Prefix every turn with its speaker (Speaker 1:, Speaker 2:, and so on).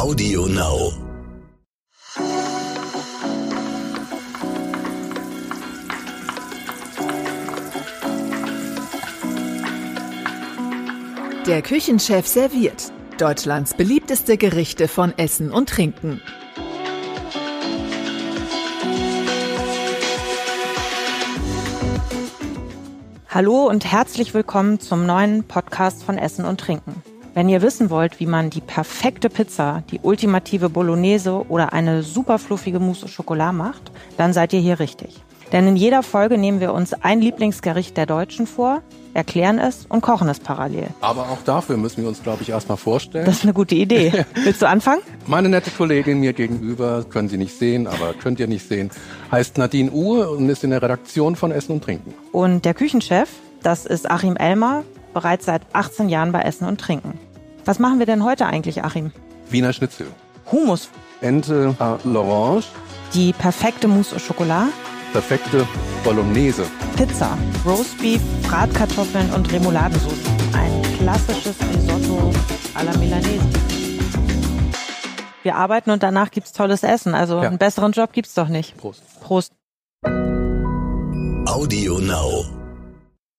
Speaker 1: Audio Now.
Speaker 2: Der Küchenchef serviert Deutschlands beliebteste Gerichte von Essen und Trinken.
Speaker 3: Hallo und herzlich willkommen zum neuen Podcast von Essen und Trinken. Wenn ihr wissen wollt, wie man die perfekte Pizza, die ultimative Bolognese oder eine super fluffige Mousse au Chocolat macht, dann seid ihr hier richtig. Denn in jeder Folge nehmen wir uns ein Lieblingsgericht der Deutschen vor, erklären es und kochen es parallel.
Speaker 4: Aber auch dafür müssen wir uns, glaube ich, erstmal vorstellen.
Speaker 3: Das ist eine gute Idee. Willst du anfangen?
Speaker 4: Meine nette Kollegin mir gegenüber, können Sie nicht sehen, aber könnt ihr nicht sehen, heißt Nadine Uhr und ist in der Redaktion von Essen und Trinken.
Speaker 3: Und der Küchenchef, das ist Achim Elmer, bereits seit 18 Jahren bei Essen und Trinken. Was machen wir denn heute eigentlich, Achim?
Speaker 4: Wiener Schnitzel.
Speaker 3: Hummus.
Speaker 4: Ente à l'orange.
Speaker 3: Die perfekte Mousse au Chocolat.
Speaker 4: Perfekte Bolognese.
Speaker 3: Pizza, Roastbeef, Bratkartoffeln und Remouladensauce. Ein klassisches Risotto alla Milanese. Wir arbeiten und danach gibt's tolles Essen. Also
Speaker 4: Ja.
Speaker 3: einen besseren Job gibt's doch nicht.
Speaker 4: Prost.
Speaker 3: Prost.
Speaker 1: Audio Now.